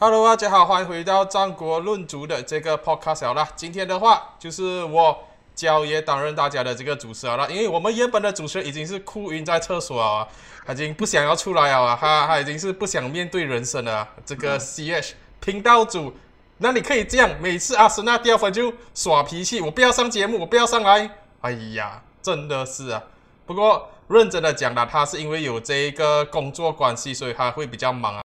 Hello，大家好，欢迎回到战国论足的这个 podcast 啦。今天的话，就是我焦爷担任大家的这个主持啊了，因为我们原本的主持人已经是哭晕在厕所啊，他已经不想要出来了啊，他他已经是不想面对人生了。这个 CH 频道组，那你可以这样，每次阿森纳掉分就耍脾气，我不要上节目，我不要上来。哎呀，真的是啊。不过认真的讲了，他是因为有这一个工作关系，所以他会比较忙啊。